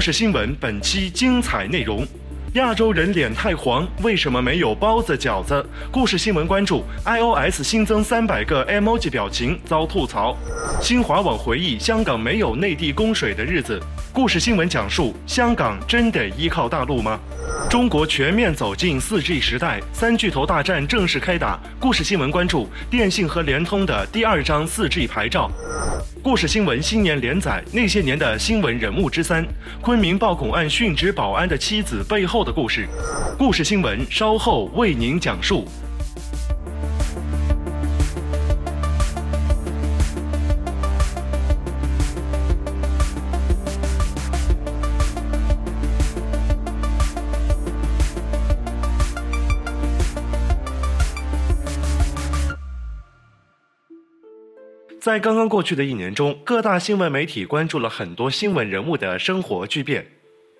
故事新闻本期精彩内容：亚洲人脸太黄，为什么没有包子饺子？故事新闻关注：iOS 新增三百个 emoji 表情遭吐槽。新华网回忆香港没有内地供水的日子。故事新闻讲述：香港真得依靠大陆吗？中国全面走进 4G 时代，三巨头大战正式开打。故事新闻关注：电信和联通的第二张 4G 牌照。故事新闻新年连载那些年的新闻人物之三：昆明暴恐案殉职保安的妻子背后的故事。故事新闻稍后为您讲述。在刚刚过去的一年中，各大新闻媒体关注了很多新闻人物的生活巨变。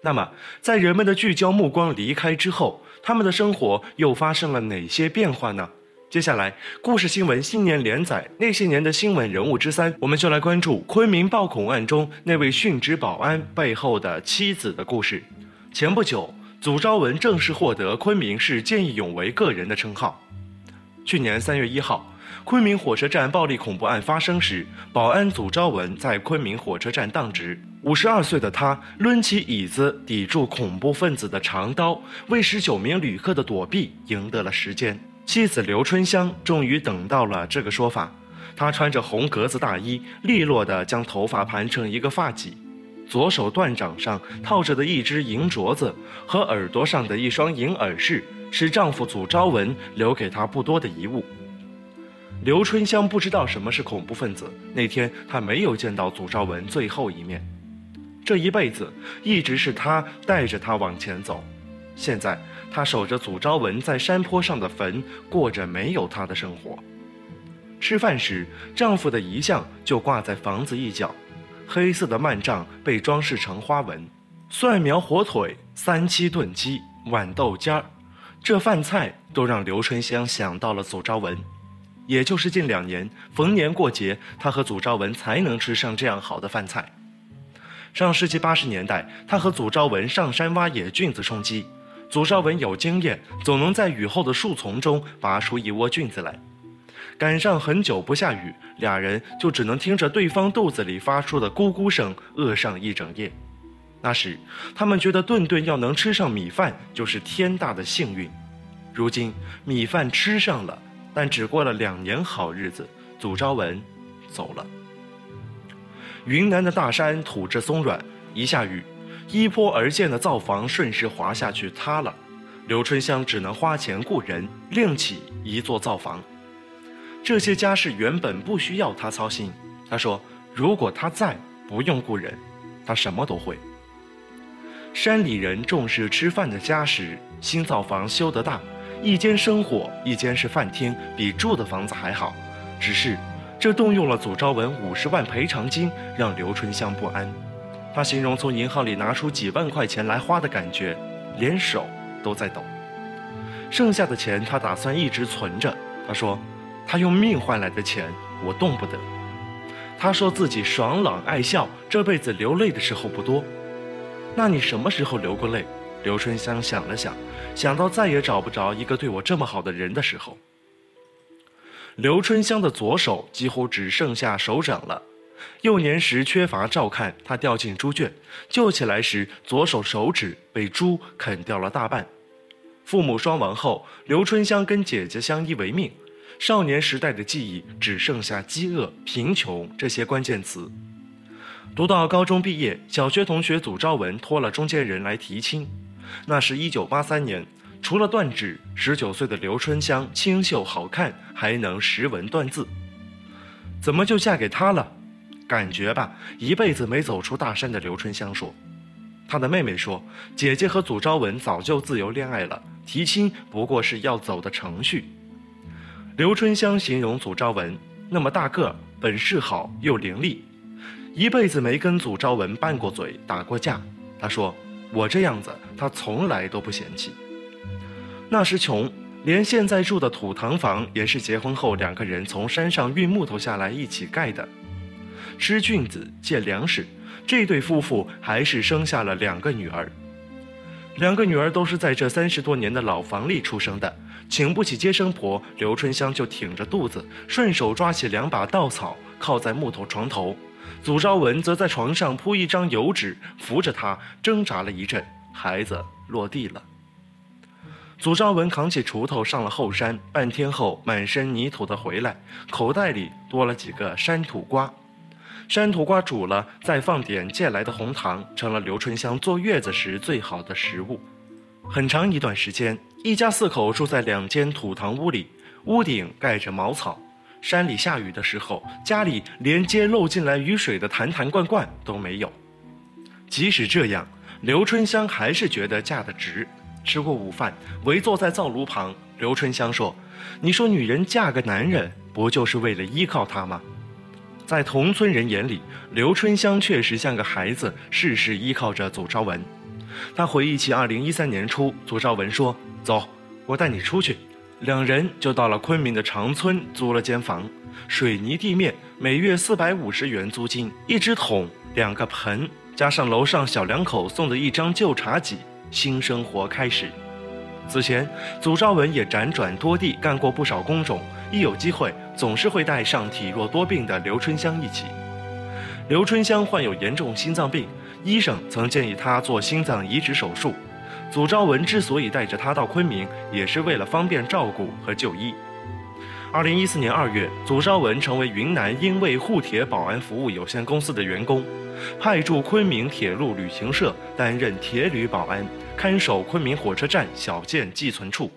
那么，在人们的聚焦目光离开之后，他们的生活又发生了哪些变化呢？接下来，故事新闻新年连载那些年的新闻人物之三，我们就来关注昆明暴恐案中那位殉职保安背后的妻子的故事。前不久，祖昭文正式获得昆明市见义勇为个人的称号。去年三月一号。昆明火车站暴力恐怖案发生时，保安祖昭文在昆明火车站当值。五十二岁的他抡起椅子抵住恐怖分子的长刀，为十九名旅客的躲避赢得了时间。妻子刘春香终于等到了这个说法。她穿着红格子大衣，利落地将头发盘成一个发髻，左手断掌上套着的一只银镯子和耳朵上的一双银耳饰，是丈夫祖昭文留给她不多的遗物。刘春香不知道什么是恐怖分子。那天，她没有见到祖昭文最后一面。这一辈子，一直是他带着他往前走。现在，她守着祖昭文在山坡上的坟，过着没有他的生活。吃饭时，丈夫的遗像就挂在房子一角，黑色的幔帐被装饰成花纹。蒜苗火腿、三七炖鸡、豌豆尖儿，这饭菜都让刘春香想到了祖昭文。也就是近两年，逢年过节，他和祖昭文才能吃上这样好的饭菜。上世纪八十年代，他和祖昭文上山挖野菌子充饥。祖昭文有经验，总能在雨后的树丛中拔出一窝菌子来。赶上很久不下雨，俩人就只能听着对方肚子里发出的咕咕声饿上一整夜。那时，他们觉得顿顿要能吃上米饭就是天大的幸运。如今，米饭吃上了。但只过了两年好日子，祖昭文走了。云南的大山土质松软，一下雨，依坡而建的灶房顺势滑下去塌了。刘春香只能花钱雇人另起一座灶房。这些家事原本不需要他操心。他说：“如果他在，不用雇人，他什么都会。”山里人重视吃饭的家时，新灶房修得大。一间生火，一间是饭厅，比住的房子还好。只是，这动用了祖昭文五十万赔偿金，让刘春香不安。他形容从银行里拿出几万块钱来花的感觉，连手都在抖。剩下的钱，他打算一直存着。他说：“他用命换来的钱，我动不得。”他说自己爽朗爱笑，这辈子流泪的时候不多。那你什么时候流过泪？刘春香想了想。想到再也找不着一个对我这么好的人的时候，刘春香的左手几乎只剩下手掌了。幼年时缺乏照看，他掉进猪圈，救起来时左手手指被猪啃掉了大半。父母双亡后，刘春香跟姐姐相依为命。少年时代的记忆只剩下饥饿、贫穷这些关键词。读到高中毕业，小学同学祖昭文托了中间人来提亲。那是一九八三年，除了断指，十九岁的刘春香清秀好看，还能识文断字。怎么就嫁给他了？感觉吧，一辈子没走出大山的刘春香说。她的妹妹说，姐姐和祖昭文早就自由恋爱了，提亲不过是要走的程序。刘春香形容祖昭文那么大个儿，本事好又伶俐，一辈子没跟祖昭文拌过嘴、打过架。她说：“我这样子，他从来都不嫌弃。”那时穷，连现在住的土堂房也是结婚后两个人从山上运木头下来一起盖的。吃菌子借粮食，这对夫妇还是生下了两个女儿。两个女儿都是在这三十多年的老房里出生的，请不起接生婆，刘春香就挺着肚子，顺手抓起两把稻草，靠在木头床头。祖昭文则在床上铺一张油纸，扶着她挣扎了一阵，孩子落地了。祖昭文扛起锄头上了后山，半天后满身泥土的回来，口袋里多了几个山土瓜。山土瓜煮了，再放点借来的红糖，成了刘春香坐月子时最好的食物。很长一段时间，一家四口住在两间土堂屋里，屋顶盖着茅草。山里下雨的时候，家里连接漏进来雨水的坛坛罐罐都没有。即使这样，刘春香还是觉得嫁得值。吃过午饭，围坐在灶炉旁，刘春香说：“你说女人嫁个男人，不就是为了依靠他吗？”在同村人眼里，刘春香确实像个孩子，事事依靠着祖昭文。他回忆起2013年初，祖昭文说：“走，我带你出去。”两人就到了昆明的长村，租了间房，水泥地面，每月四百五十元租金，一只桶，两个盆，加上楼上小两口送的一张旧茶几。新生活开始。此前，祖昭文也辗转多地干过不少工种，一有机会，总是会带上体弱多病的刘春香一起。刘春香患有严重心脏病，医生曾建议她做心脏移植手术。祖昭文之所以带着她到昆明，也是为了方便照顾和就医。二零一四年二月，祖昭文成为云南英卫沪铁保安服务有限公司的员工。派驻昆明铁路旅行社担任铁旅保安，看守昆明火车站小件寄存处。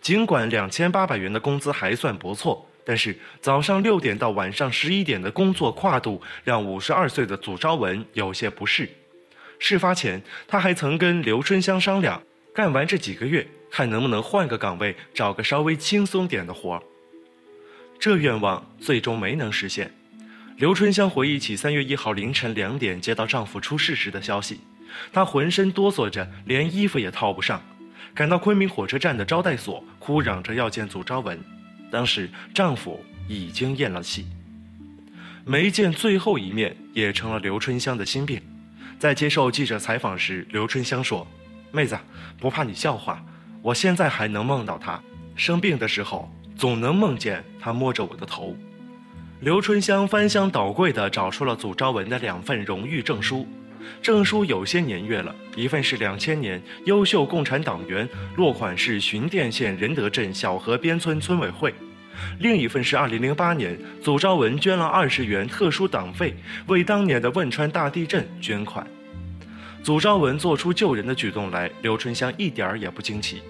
尽管两千八百元的工资还算不错，但是早上六点到晚上十一点的工作跨度让五十二岁的祖昭文有些不适。事发前，他还曾跟刘春香商量，干完这几个月，看能不能换个岗位，找个稍微轻松点的活儿。这愿望最终没能实现。刘春香回忆起三月一号凌晨两点接到丈夫出事时的消息，她浑身哆嗦着，连衣服也套不上，赶到昆明火车站的招待所，哭嚷着要见祖昭文。当时丈夫已经咽了气，没见最后一面也成了刘春香的心病。在接受记者采访时，刘春香说：“妹子，不怕你笑话，我现在还能梦到他。生病的时候，总能梦见他摸着我的头。”刘春香翻箱倒柜地找出了祖昭文的两份荣誉证书，证书有些年月了，一份是两千年优秀共产党员，落款是寻甸县仁德镇小河边村村委会；另一份是二零零八年祖昭文捐了二十元特殊党费，为当年的汶川大地震捐款。祖昭文做出救人的举动来，刘春香一点儿也不惊奇。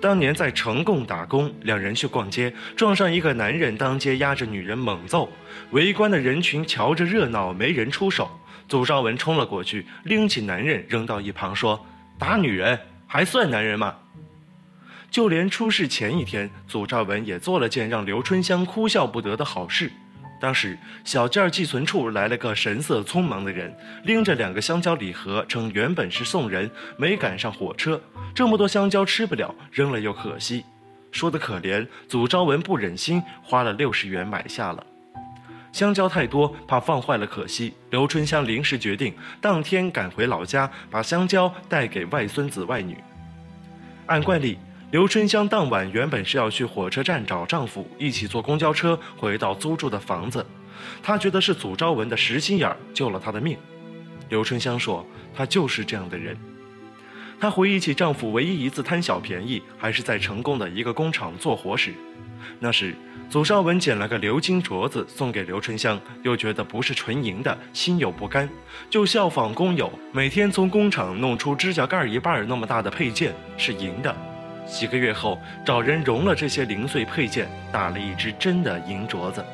当年在成贡打工，两人去逛街，撞上一个男人当街压着女人猛揍，围观的人群瞧着热闹，没人出手。祖昭文冲了过去，拎起男人扔到一旁，说：“打女人还算男人吗？”就连出事前一天，祖昭文也做了件让刘春香哭笑不得的好事。当时小件寄存处来了个神色匆忙的人，拎着两个香蕉礼盒，称原本是送人，没赶上火车，这么多香蕉吃不了，扔了又可惜。说的可怜，祖昭文不忍心，花了六十元买下了。香蕉太多，怕放坏了可惜，刘春香临时决定，当天赶回老家，把香蕉带给外孙子外女。按惯例。刘春香当晚原本是要去火车站找丈夫，一起坐公交车回到租住的房子。她觉得是祖昭文的实心眼救了她的命。刘春香说：“她就是这样的人。”她回忆起丈夫唯一一次贪小便宜，还是在成功的一个工厂做活时。那时，祖昭文捡了个鎏金镯子送给刘春香，又觉得不是纯银的，心有不甘，就效仿工友，每天从工厂弄出指甲盖一半那么大的配件，是银的。几个月后，找人熔了这些零碎配件，打了一只真的银镯子。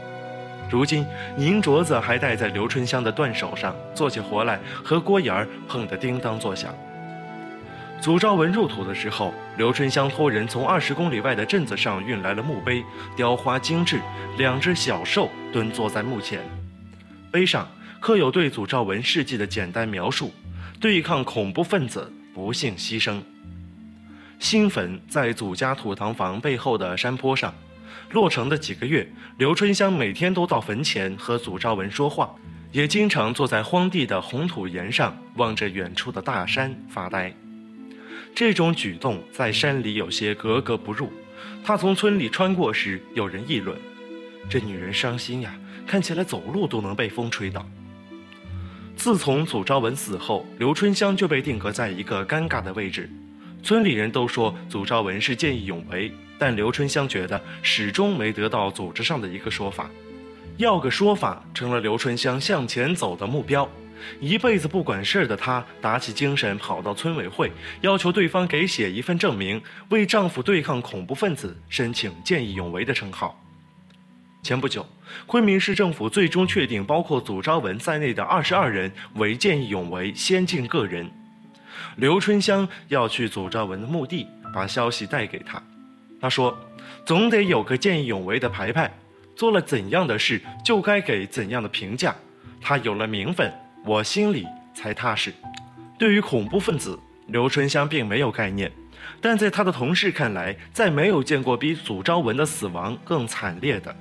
如今，银镯子还戴在刘春香的断手上，做起活来和锅沿儿碰得叮当作响。祖昭文入土的时候，刘春香托人从二十公里外的镇子上运来了墓碑，雕花精致，两只小兽蹲坐在墓前，碑上刻有对祖昭文事迹的简单描述：对抗恐怖分子，不幸牺牲。新坟在祖家土堂房背后的山坡上。落成的几个月，刘春香每天都到坟前和祖昭文说话，也经常坐在荒地的红土岩上，望着远处的大山发呆。这种举动在山里有些格格不入。他从村里穿过时，有人议论：“这女人伤心呀，看起来走路都能被风吹倒。”自从祖昭文死后，刘春香就被定格在一个尴尬的位置。村里人都说祖昭文是见义勇为，但刘春香觉得始终没得到组织上的一个说法，要个说法成了刘春香向前走的目标。一辈子不管事儿的她，打起精神跑到村委会，要求对方给写一份证明，为丈夫对抗恐怖分子申请见义勇为的称号。前不久，昆明市政府最终确定，包括祖昭文在内的二十二人为见义勇为先进个人。刘春香要去祖昭文的墓地，把消息带给他。他说：“总得有个见义勇为的牌牌，做了怎样的事就该给怎样的评价。他有了名分，我心里才踏实。”对于恐怖分子，刘春香并没有概念，但在他的同事看来，再没有见过比祖昭文的死亡更惨烈的。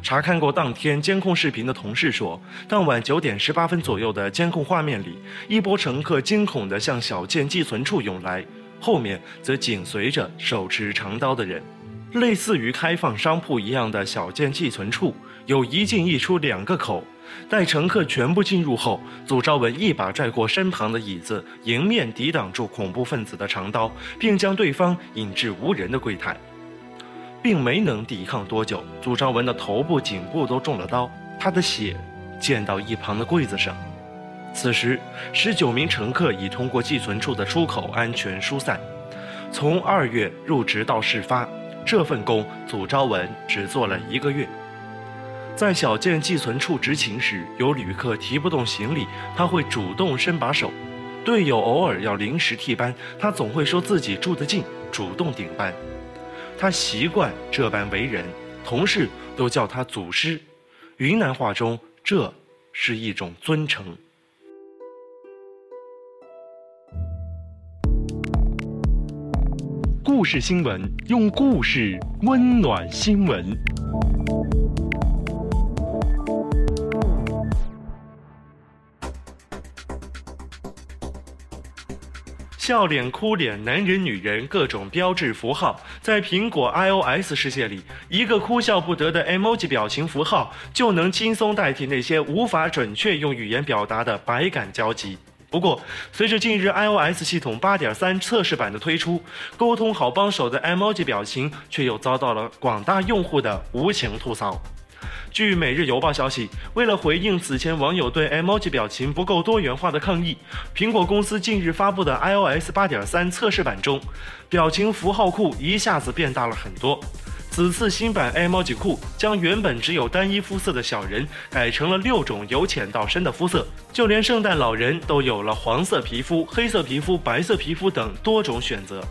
查看过当天监控视频的同事说，当晚九点十八分左右的监控画面里，一波乘客惊恐地向小件寄存处涌来，后面则紧随着手持长刀的人。类似于开放商铺一样的小件寄存处，有一进一出两个口。待乘客全部进入后，祖昭文一把拽过身旁的椅子，迎面抵挡住恐怖分子的长刀，并将对方引至无人的柜台。并没能抵抗多久，祖昭文的头部、颈部都中了刀，他的血溅到一旁的柜子上。此时，十九名乘客已通过寄存处的出口安全疏散。从二月入职到事发，这份工祖昭文只做了一个月。在小件寄存处执勤时，有旅客提不动行李，他会主动伸把手；队友偶尔要临时替班，他总会说自己住得近，主动顶班。他习惯这般为人，同事都叫他祖师。云南话中，这是一种尊称。故事新闻，用故事温暖新闻。笑脸、哭脸，男人、女人，各种标志符号，在苹果 iOS 世界里，一个哭笑不得的 emoji 表情符号就能轻松代替那些无法准确用语言表达的百感交集。不过，随着近日 iOS 系统8.3测试版的推出，沟通好帮手的 emoji 表情却又遭到了广大用户的无情吐槽。据《每日邮报》消息，为了回应此前网友对 emoji 表情不够多元化的抗议，苹果公司近日发布的 iOS 8.3测试版中，表情符号库一下子变大了很多。此次新版 emoji 库将原本只有单一肤色的小人改成了六种由浅到深的肤色，就连圣诞老人都有了黄色皮肤、黑色皮肤、白色皮肤等多种选择。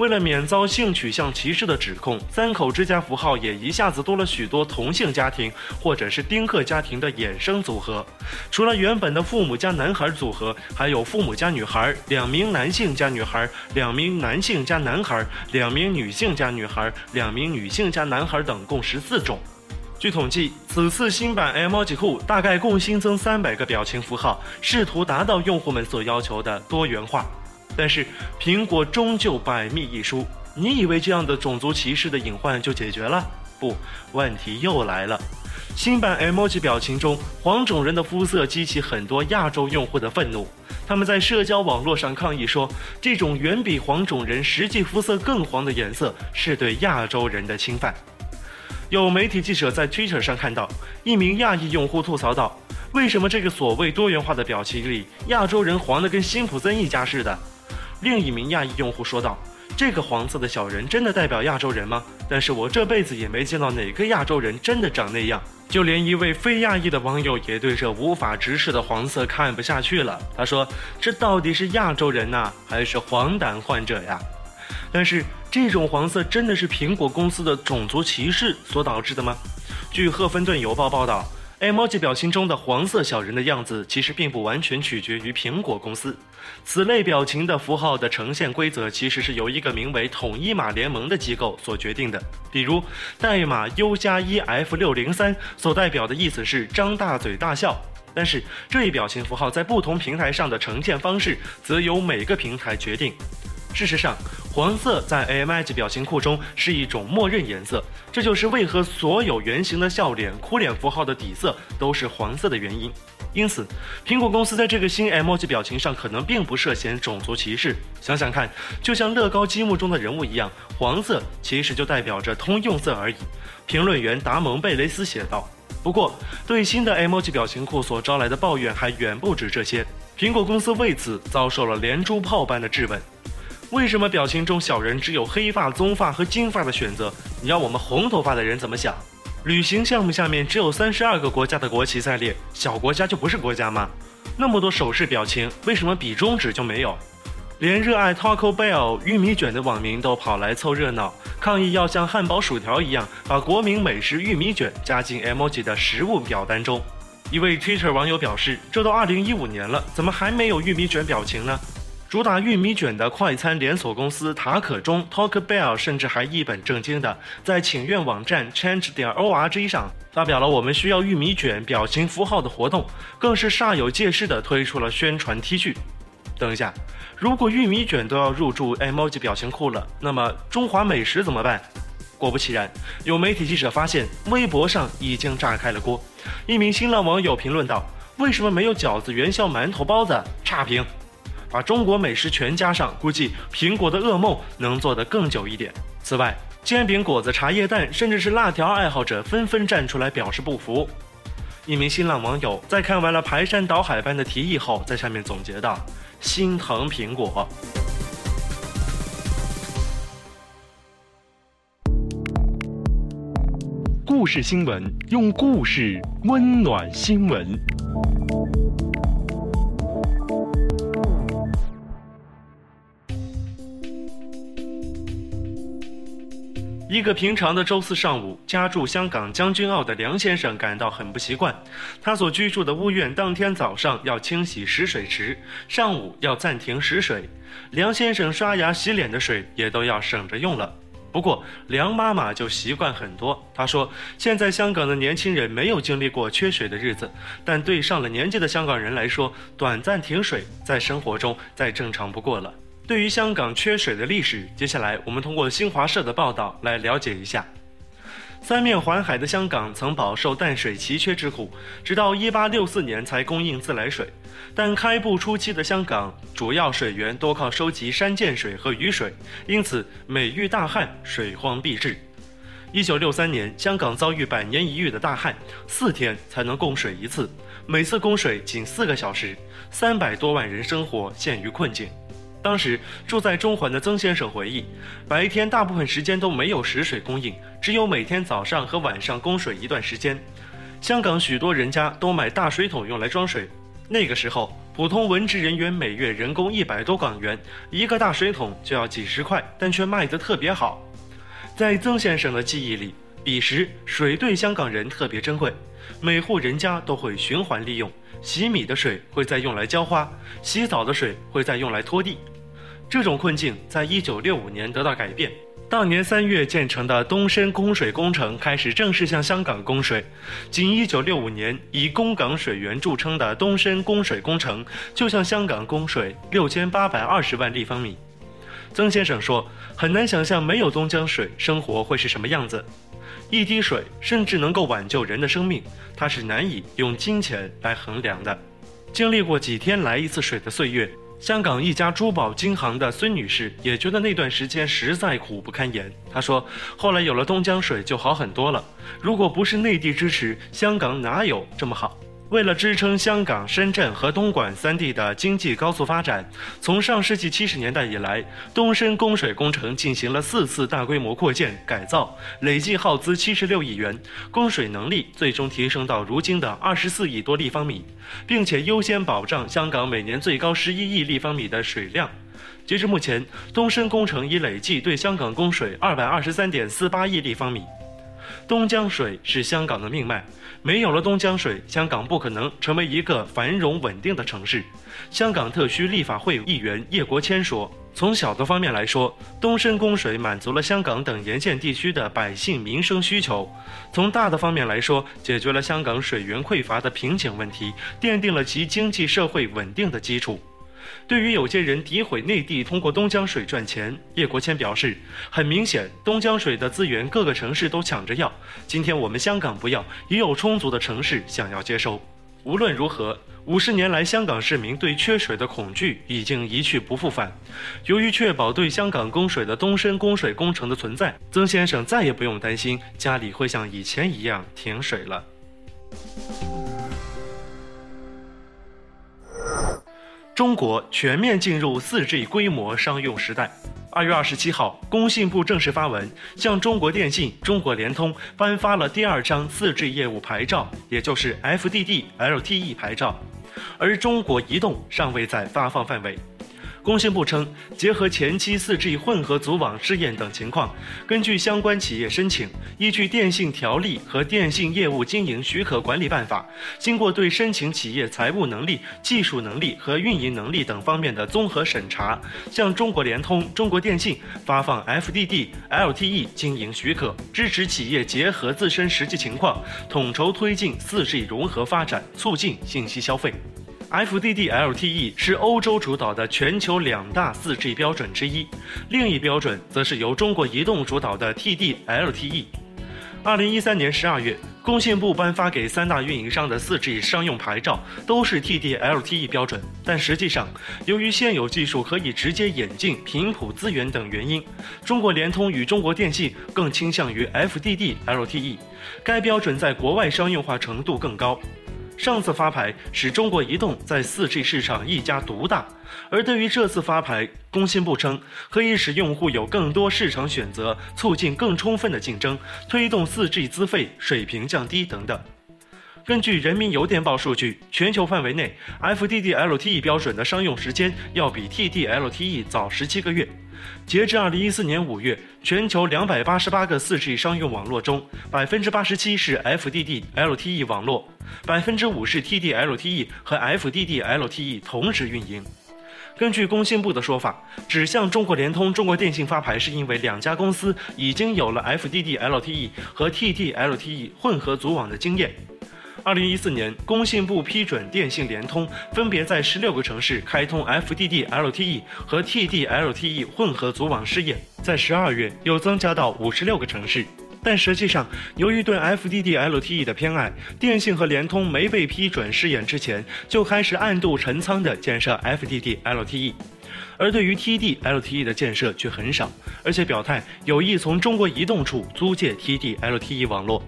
为了免遭性取向歧视的指控，三口之家符号也一下子多了许多同性家庭或者是丁克家庭的衍生组合。除了原本的父母加男孩组合，还有父母加女孩、两名男性加女孩、两名男性加男孩、两名女性加女孩、两名女性加男孩等，共十四种。据统计，此次新版 emoji 库大概共新增三百个表情符号，试图达到用户们所要求的多元化。但是苹果终究百密一疏，你以为这样的种族歧视的隐患就解决了？不，问题又来了。新版 emoji 表情中，黄种人的肤色激起很多亚洲用户的愤怒，他们在社交网络上抗议说，这种远比黄种人实际肤色更黄的颜色是对亚洲人的侵犯。有媒体记者在 Twitter 上看到一名亚裔用户吐槽道：“为什么这个所谓多元化的表情里，亚洲人黄的跟辛普森一家似的？”另一名亚裔用户说道：“这个黄色的小人真的代表亚洲人吗？但是我这辈子也没见到哪个亚洲人真的长那样。就连一位非亚裔的网友也对这无法直视的黄色看不下去了。他说：“这到底是亚洲人呐，还是黄疸患者呀？”但是这种黄色真的是苹果公司的种族歧视所导致的吗？据《赫芬顿邮报》报道。Emoji 表情中的黄色小人的样子，其实并不完全取决于苹果公司。此类表情的符号的呈现规则，其实是由一个名为“统一码联盟”的机构所决定的。比如，代码 U 加一 F 六零三所代表的意思是张大嘴大笑，但是这一表情符号在不同平台上的呈现方式，则由每个平台决定。事实上，黄色在 AMI 表情库中是一种默认颜色，这就是为何所有圆形的笑脸、哭脸符号的底色都是黄色的原因。因此，苹果公司在这个新 emoji 表情上可能并不涉嫌种族歧视。想想看，就像乐高积木中的人物一样，黄色其实就代表着通用色而已。评论员达蒙贝雷斯写道。不过，对新的 emoji 表情库所招来的抱怨还远不止这些，苹果公司为此遭受了连珠炮般的质问。为什么表情中小人只有黑发、棕发和金发的选择？你要我们红头发的人怎么想？旅行项目下面只有三十二个国家的国旗在列，小国家就不是国家吗？那么多手势表情，为什么比中指就没有？连热爱 Taco Bell 玉米卷的网民都跑来凑热闹，抗议要像汉堡、薯条一样，把国民美食玉米卷加进 emoji 的食物表单中。一位 Twitter 网友表示：“这都二零一五年了，怎么还没有玉米卷表情呢？”主打玉米卷的快餐连锁公司塔可中 Taco Bell 甚至还一本正经的在请愿网站 Change 点 org 上发表了我们需要玉米卷表情符号的活动，更是煞有介事的推出了宣传 T 恤。等一下，如果玉米卷都要入驻 emoji 表情库了，那么中华美食怎么办？果不其然，有媒体记者发现微博上已经炸开了锅。一名新浪网友评论道：“为什么没有饺子、元宵、馒头、包子？差评。”把中国美食全加上，估计苹果的噩梦能做得更久一点。此外，煎饼果子、茶叶蛋，甚至是辣条爱好者纷纷站出来表示不服。一名新浪网友在看完了排山倒海般的提议后，在下面总结道：“心疼苹果。”故事新闻用故事温暖新闻。一个平常的周四上午，家住香港将军澳的梁先生感到很不习惯。他所居住的屋苑当天早上要清洗食水池，上午要暂停食水。梁先生刷牙洗脸的水也都要省着用了。不过梁妈妈就习惯很多。她说：“现在香港的年轻人没有经历过缺水的日子，但对上了年纪的香港人来说，短暂停水在生活中再正常不过了。”对于香港缺水的历史，接下来我们通过新华社的报道来了解一下。三面环海的香港曾饱受淡水奇缺之苦，直到1864年才供应自来水。但开埠初期的香港，主要水源多靠收集山涧水和雨水，因此每遇大旱，水荒必至。1963年，香港遭遇百年一遇的大旱，四天才能供水一次，每次供水仅四个小时，三百多万人生活陷于困境。当时住在中环的曾先生回忆，白天大部分时间都没有食水供应，只有每天早上和晚上供水一段时间。香港许多人家都买大水桶用来装水，那个时候普通文职人员每月人工一百多港元，一个大水桶就要几十块，但却卖得特别好。在曾先生的记忆里，彼时水对香港人特别珍贵，每户人家都会循环利用。洗米的水会再用来浇花，洗澡的水会再用来拖地。这种困境在一九六五年得到改变。当年三月建成的东深供水工程开始正式向香港供水。仅一九六五年，以供港水源著称的东深供水工程就向香港供水六千八百二十万立方米。曾先生说：“很难想象没有东江水，生活会是什么样子。”一滴水甚至能够挽救人的生命，它是难以用金钱来衡量的。经历过几天来一次水的岁月，香港一家珠宝金行的孙女士也觉得那段时间实在苦不堪言。她说：“后来有了东江水就好很多了。如果不是内地支持，香港哪有这么好？”为了支撑香港、深圳和东莞三地的经济高速发展，从上世纪七十年代以来，东深供水工程进行了四次大规模扩建改造，累计耗资七十六亿元，供水能力最终提升到如今的二十四亿多立方米，并且优先保障香港每年最高十一亿立方米的水量。截至目前，东深工程已累计对香港供水二百二十三点四八亿立方米。东江水是香港的命脉，没有了东江水，香港不可能成为一个繁荣稳定的城市。香港特区立法会议员叶国谦说：“从小的方面来说，东深供水满足了香港等沿线地区的百姓民生需求；从大的方面来说，解决了香港水源匮乏的瓶颈问题，奠定了其经济社会稳定的基础。”对于有些人诋毁内地通过东江水赚钱，叶国谦表示，很明显，东江水的资源各个城市都抢着要。今天我们香港不要，也有充足的城市想要接收。无论如何，五十年来香港市民对缺水的恐惧已经一去不复返。由于确保对香港供水的东深供水工程的存在，曾先生再也不用担心家里会像以前一样停水了。中国全面进入 4G 规模商用时代。二月二十七号，工信部正式发文，向中国电信、中国联通颁发了第二张 4G 业务牌照，也就是 FDD-LTE 牌照，而中国移动尚未在发放范围。工信部称，结合前期 4G 混合组网试验等情况，根据相关企业申请，依据《电信条例》和《电信业务经营许可管理办法》，经过对申请企业财务能力、技术能力和运营能力等方面的综合审查，向中国联通、中国电信发放 FDD LTE 经营许可，支持企业结合自身实际情况，统筹推进 4G 融合发展，促进信息消费。FDD-LTE 是欧洲主导的全球两大 4G 标准之一，另一标准则是由中国移动主导的 TD-LTE。二零一三年十二月，工信部颁发给三大运营商的 4G 商用牌照都是 TD-LTE 标准，但实际上，由于现有技术可以直接引进、频谱资源等原因，中国联通与中国电信更倾向于 FDD-LTE，该标准在国外商用化程度更高。上次发牌使中国移动在 4G 市场一家独大，而对于这次发牌，工信部称可以使用户有更多市场选择，促进更充分的竞争，推动 4G 资费水平降低等等。根据人民邮电报数据，全球范围内 FDD-LTE 标准的商用时间要比 TD-LTE 早十七个月。截至二零一四年五月，全球两百八十八个四 G 商用网络中，百分之八十七是 FDD-LTE 网络，百分之五是 TD-LTE 和 FDD-LTE 同时运营。根据工信部的说法，指向中国联通、中国电信发牌，是因为两家公司已经有了 FDD-LTE 和 TD-LTE 混合组网的经验。二零一四年，工信部批准电信、联通分别在十六个城市开通 FDD-LTE 和 TD-LTE 混合组网试验，在十二月又增加到五十六个城市。但实际上，由于对 FDD-LTE 的偏爱，电信和联通没被批准试验之前，就开始暗度陈仓地建设 FDD-LTE。而对于 TD-LTE 的建设却很少，而且表态有意从中国移动处租借 TD-LTE 网络。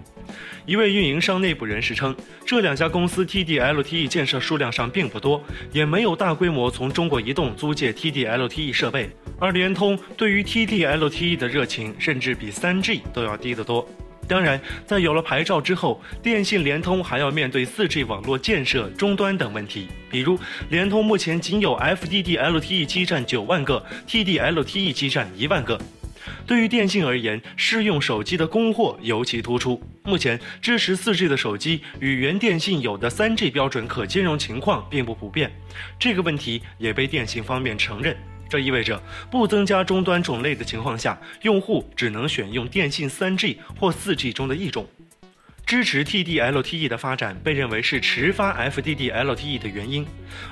一位运营商内部人士称，这两家公司 TD-LTE 建设数量上并不多，也没有大规模从中国移动租借 TD-LTE 设备。而联通对于 TD-LTE 的热情，甚至比 3G 都要低得多。当然，在有了牌照之后，电信、联通还要面对 4G 网络建设、终端等问题。比如，联通目前仅有 FDD-LTE 基站九万个，TD-LTE 基站一万个。对于电信而言，适用手机的供货尤其突出。目前支持 4G 的手机与原电信有的 3G 标准可兼容情况并不普遍，这个问题也被电信方面承认。这意味着不增加终端种类的情况下，用户只能选用电信 3G 或 4G 中的一种。支持 TD-LTE 的发展被认为是迟发 FDD-LTE 的原因，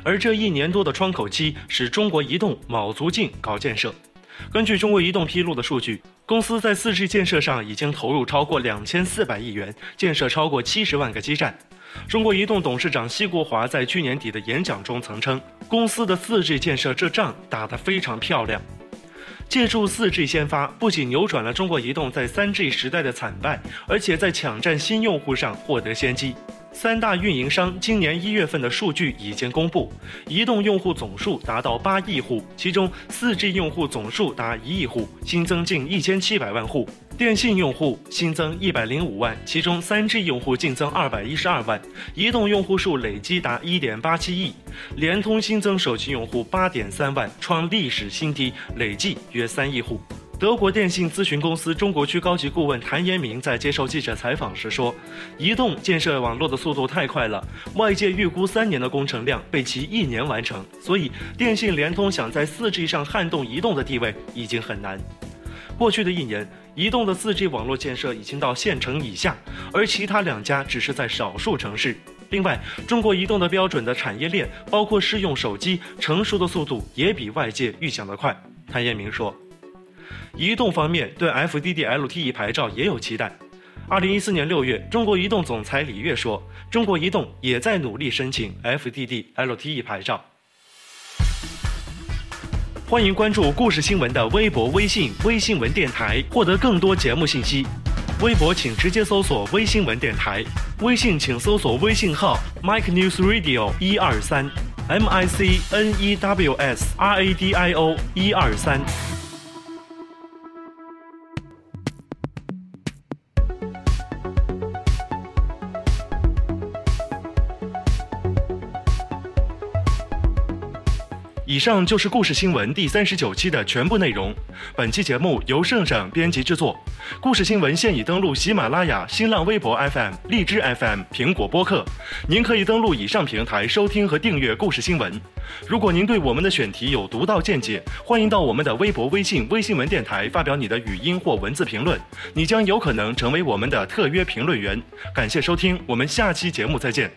而这一年多的窗口期使中国移动卯足劲搞建设。根据中国移动披露的数据，公司在 4G 建设上已经投入超过两千四百亿元，建设超过七十万个基站。中国移动董事长奚国华在去年底的演讲中曾称，公司的 4G 建设这仗打得非常漂亮。借助 4G 先发，不仅扭转了中国移动在 3G 时代的惨败，而且在抢占新用户上获得先机。三大运营商今年一月份的数据已经公布，移动用户总数达到八亿户，其中四 G 用户总数达一亿户，新增近一千七百万户；电信用户新增一百零五万，其中三 G 用户净增二百一十二万，移动用户数累计达一点八七亿；联通新增手机用户八点三万，创历史新低，累计约三亿户。德国电信咨询公司中国区高级顾问谭延明在接受记者采访时说：“移动建设网络的速度太快了，外界预估三年的工程量被其一年完成，所以电信、联通想在 4G 上撼动移动的地位已经很难。过去的一年，移动的 4G 网络建设已经到县城以下，而其他两家只是在少数城市。另外，中国移动的标准的产业链，包括适用手机成熟的速度也比外界预想的快。”谭延明说。移动方面对 FDD LTE 牌照也有期待。二零一四年六月，中国移动总裁李跃说，中国移动也在努力申请 FDD LTE 牌照。欢迎关注故事新闻的微博、微信、微新闻电台，获得更多节目信息。微博请直接搜索“微新闻电台”，微信请搜索微信号 “Mike News Radio 一二三 M I C N E W S R A D I O 一二三”。以上就是故事新闻第三十九期的全部内容。本期节目由圣圣编辑制作。故事新闻现已登录喜马拉雅、新浪微博 FM、荔枝 FM、苹果播客。您可以登录以上平台收听和订阅故事新闻。如果您对我们的选题有独到见解，欢迎到我们的微博、微信、微新闻电台发表你的语音或文字评论，你将有可能成为我们的特约评论员。感谢收听，我们下期节目再见。